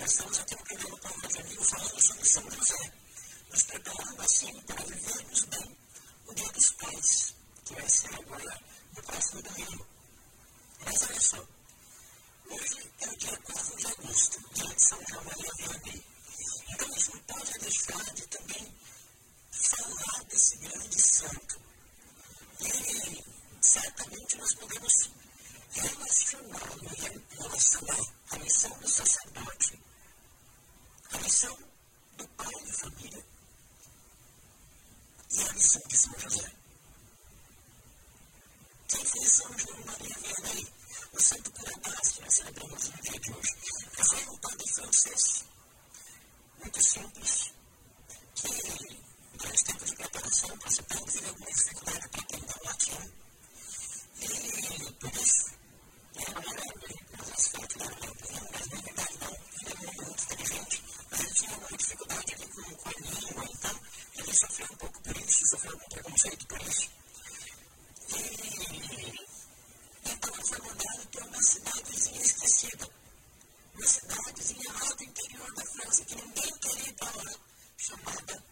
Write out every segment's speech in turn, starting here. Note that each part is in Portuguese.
Nós estamos aqui no programa com o Evangelho falando sobre São José, nos preparando assim para vivermos bem o Dia dos Pais, que vai ser agora no próximo domingo. Mas olha só, hoje é o dia 4 de agosto, dia de São João Maria Vianney. Então a gente não pode deixar de também falar desse grande santo. E certamente nós podemos relacioná-lo e relacionar a missão do sacerdote a missão do pai de família e a missão de São José. Que infelizmente não Maria Verde aí, o santo curadás que nós celebramos no dia de hoje, que foi um padre francês, muito simples, que durante tempo de preparação para passou por viver alguma dificuldade para aprender o latim. E por isso, é, eu né, não lembro, mas acho que eu não lembro, mas uma dificuldade com, com a língua, então ele sofreu um pouco por isso, sofreu um preconceito por isso. Então ele foi mandado para uma cidadezinha esquecida, uma cidadezinha lá do interior da França que ninguém queria ir para lá, chamada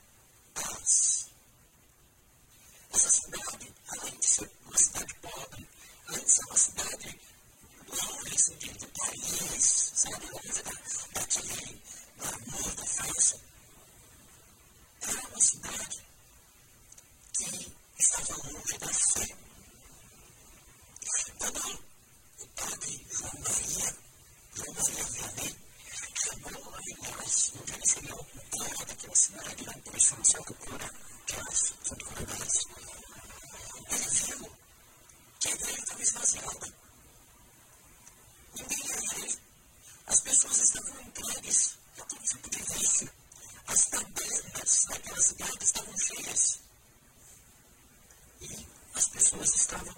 Paz. Essa cidade, além de ser uma cidade pobre, além de ser uma cidade longe assim, de, de Paris, sabe, longe da, Lagoa Faísca era uma cidade que estava longe da fé. também o padre João Maria, João Maria Vianney, chamou a igreja onde ele seria o cura daquela cidade, na impressão de ser o que ele viu que a igreja estava esvaziada. Ninguém ia ver. As pessoas estavam entregues a todo tipo de. As tabernas daquela cidade estavam cheias. E as pessoas estavam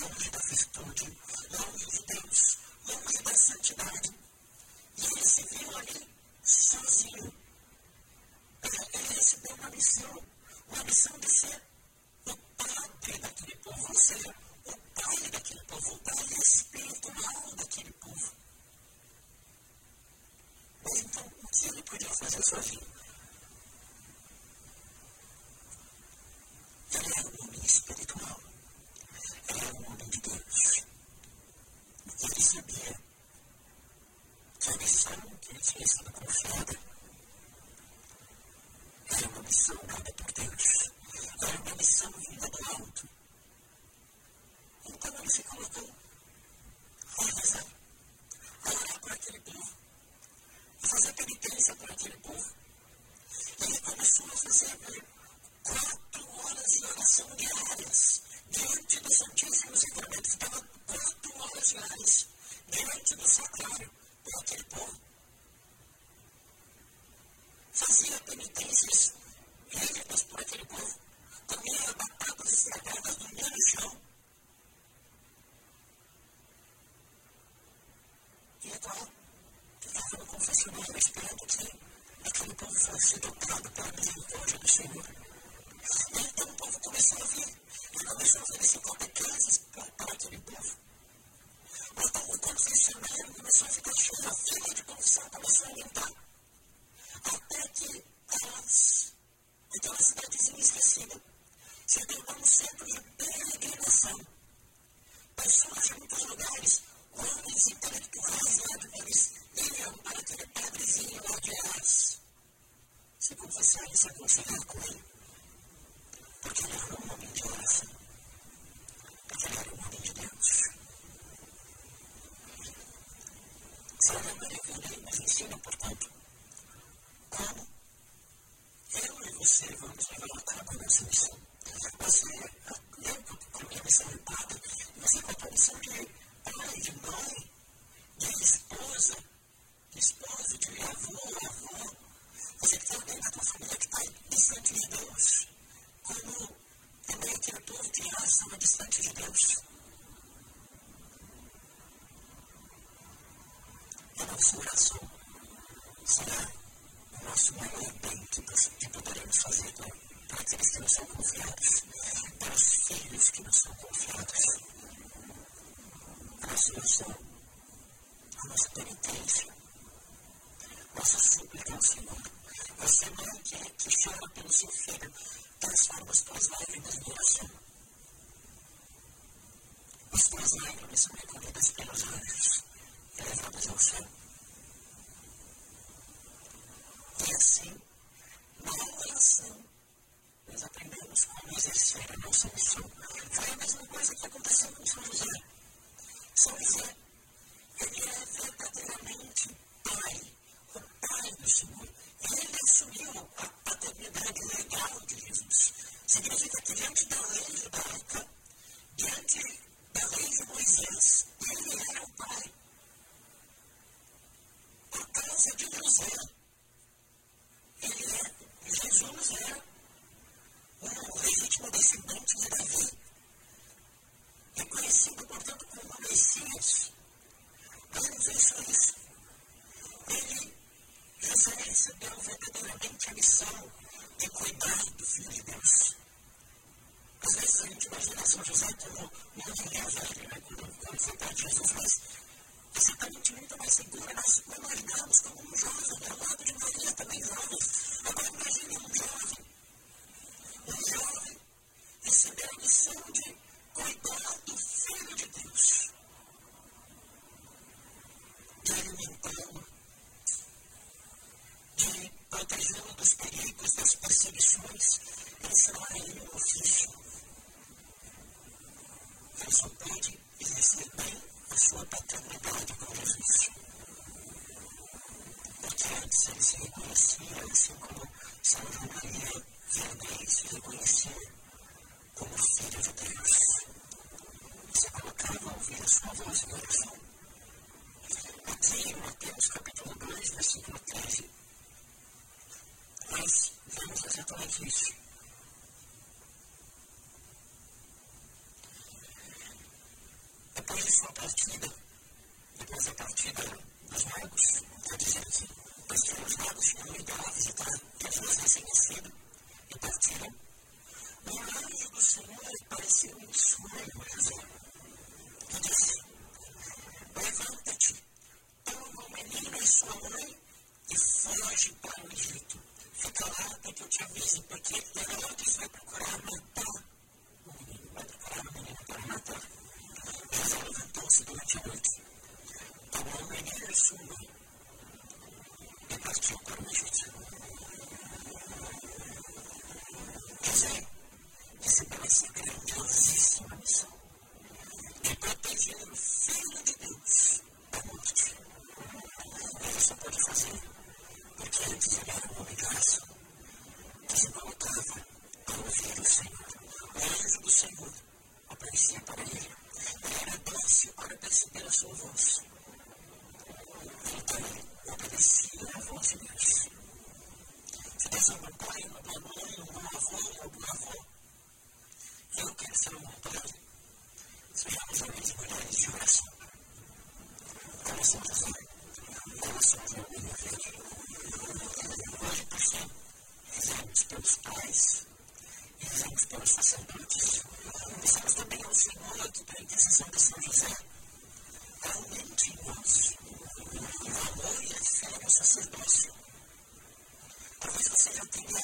longe da virtude, longe de Deus, longe da santidade. E ele se viu ali sozinho. Ele recebeu uma missão, uma missão de ser o padre daquele povo, ou o pai sua vida. Ele era um homem espiritual. Ele era um homem de Deus. E ele sabia que a missão que ele tinha sido confiada era uma missão dada por Deus. Era uma missão vinda do alto. Então ele se colocou a rezar, a orar por aquele povo fazer penitência por aquele povo. Ele começou a fazer quatro horas de oração diárias diante do Santíssimo Sacramento. Ficava quatro horas diárias diante do sacrário por aquele povo. Fazia penitências rígidas por aquele povo. Comia batatas estragadas no meio do chão. E agora, falava com o funcionário esperando que aquele povo fosse tocado pela misericórdia do Senhor. E então o povo começou a vir. Ele começou a oferecer catequeses para aquele povo. Então, o confessionário começou a ficar cheio, a fila de confissão começou a aumentar. consegue se aconselhar com ele. Porque ele era um homem de oração. Porque ele era um homem de Deus. São Maravilha nos ensina, portanto, como eu e você vamos levar a cabo a nossa missão. Você, eu com minha missão de padre, você com a condição de pai, de mãe, de esposa, de esposa, de avô, avô distante de Deus, como também aquele povo que estava distante de Deus. A nossa oração será o nosso maior bem que, que poderemos fazer para aqueles que não são confiados, para os filhos que não são confiados. A nossa oração, a nossa penitência, nossa súplica ao Senhor. Você, mãe que, que chora pelo seu filho, transforma as tuas lágrimas em oração. As tuas lágrimas são recolhidas pelos anjos e levadas ao céu. E assim, na oração, nós aprendemos como exercer a nossa missão. Foi a mesma coisa que aconteceu com São José. São José, ele é verdadeiramente pai, o pai do Senhor. Ele assumiu a paternidade legal de Jesus. Significa que diante da lei judaica, diante da lei de Moisés, ele era o pai. Por causa de José, ele é, Jesus é o legítimo descendente de Davi, reconhecido, portanto, como o Messias. Mas não foi só isso. Ele, José, recebeu verdadeiramente a missão de cuidar do Filho de Deus. Às vezes a gente imagina São José como um mulher velho, né, quando foi para Jesus, mas exatamente muito mais segura. Nós não imaginamos como um jovem ao lado de Maria, também jovem. Agora imagine um jovem, um jovem recebeu a missão de cuidar do Filho de Deus, de alimentá-lo, de protegê-lo dos perigos, das perseguições, ensinar ele um ofício. Só pode exercer bem a sua paternidade com Jesus. Porque antes ele se reconhecia, São João Maria Vianney se reconhecia como filho de Deus. Se colocava a ouvir a sua voz em oração. Aqui em Mateus capítulo 2, versículo 13, nós vemos exatamente isso. Depois de sua partida, depois da partida dos magos, quer dizer assim, pois que os magos tinham ido lá visitar Jesus recém-nascido e partiram, o anjo do Senhor apareceu em sonho a José e disse: Levanta-te, toma o menino e sua mãe e foge para o Egito. Fica lá até que eu te avise, porque Herodes vai procurar matar o menino, vai procurar o menino para matar. José levantou-se durante a noite, tomou o menino e sua mãe e partiu para o Egito. José recebeu essa grandiosíssima missão de proteger o Filho de Deus da morte. Ele só pode fazer porque antes ele era um homem graça, que se colocava a ouvir o Senhor. Aparecia para ele. Ele era dócil para perceber a sua voz. Então, obedecia à voz de Deus. Deus é um bom pai, uma boa mãe, um bom avô, boa avó, eu quero ser um pai. Sejamos homens e mulheres de oração. Como São José, como São João e Filho. Hoje, por fim, rezamos pelos pais, rezamos pelos sacerdotes. Rezamos também ao Senhor que, pela intercessão de São José, aumente em nós o amor e a fé no sacerdócio. Talvez você já tenha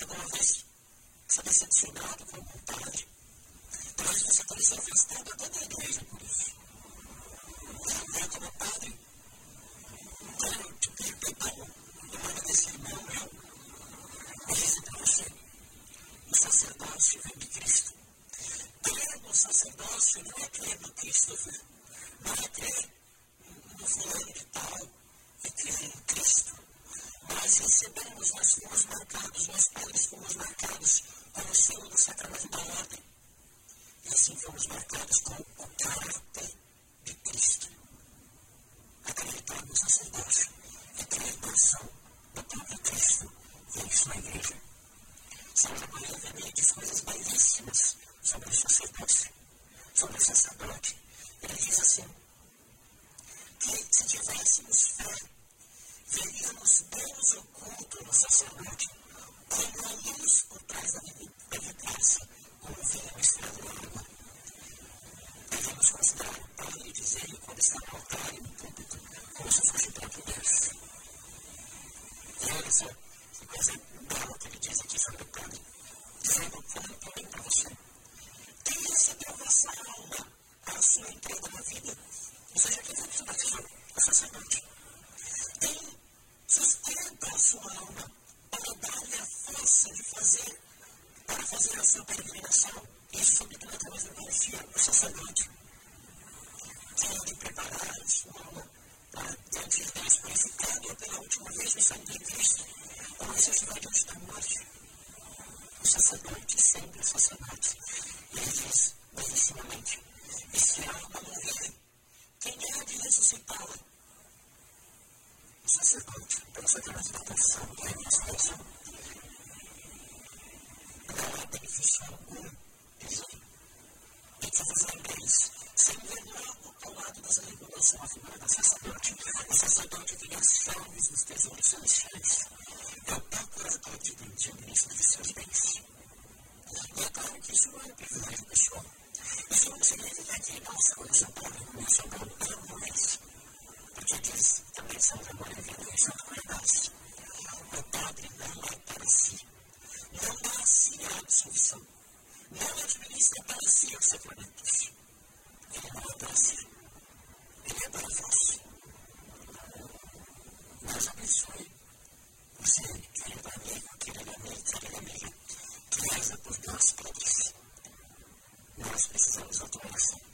alguma vez se decepcionado com algum padre. Talvez você tenha se afastado até da igreja por isso. Eu, como padre, quero te pedir perdão em nome desse irmão meu e você: o sacerdócio vem de Cristo. Crer no sacerdócio não é crer no Christopher, não é crer fulano de tal, crer em Cristo. Nós recebemos, nós fomos marcados, nós padres fomos marcados com o selo do sacramento da ordem. E assim fomos marcados com o caráter de Cristo. Acreditar no sacerdócio é crer na ação do próprio Cristo. E isso na igreja. Santa Maria Vianney diz coisas belíssimas sobre o sacerdócio, sobre o sacerdote. Ele diz assim, que se tivéssemos fé, veríamos Deus oculto no sacerdote, como a luz por trás da vidraça, como vinho misturado na água. Devemos considerar o Padre e dizer-lhe quando está no altar e no púlpito, como se fosse o próprio Deus. E olha só, que coisa bela que ele diz aqui sobre o Padre, dizendo como também para você. Quem recebeu vossa alma a sua entrega na vida? Ou seja, quem foi que se batizou? Sacerdote. Tem sustenta a sua alma para dar-lhe a força de fazer, para fazer a sua peregrinação. Isso, sobretudo, através da Eucaristia, o sacerdote. Tem de preparar a sua alma para, diante de Deus, purificado pela última vez no sangue de Cristo, a necessidade antes da morte. O sacerdote, sempre o sacerdote. E ele diz, belíssimamente, e se a alma morrer, quem há de ressuscitá-la? Sacerdote, pela sua transformação e ressurreição. Não há benefício algum, diz ele. E que vos lembreis, sem ver logo ao lado das regulações a figura do sacerdote, o sacerdote tem as chaves dos tesouros celestiais. É o procurador de Deus e o ministro de seus bens. E é claro que isso não é um privilégio pessoal. Isso não significa que não são São Paulo, não São Paulo ama isso. Porque diz também São Gregório Vianney, São Verdade. O padre não é para si. Não dá a si a absolvição. Não administra para si os sacramentos. Ele não é para si. Ele é para vós. Deus abençoe você, querido amigo, querido amigo, querida amiga, que reza por nós pobres. Nós precisamos atuar assim. Isso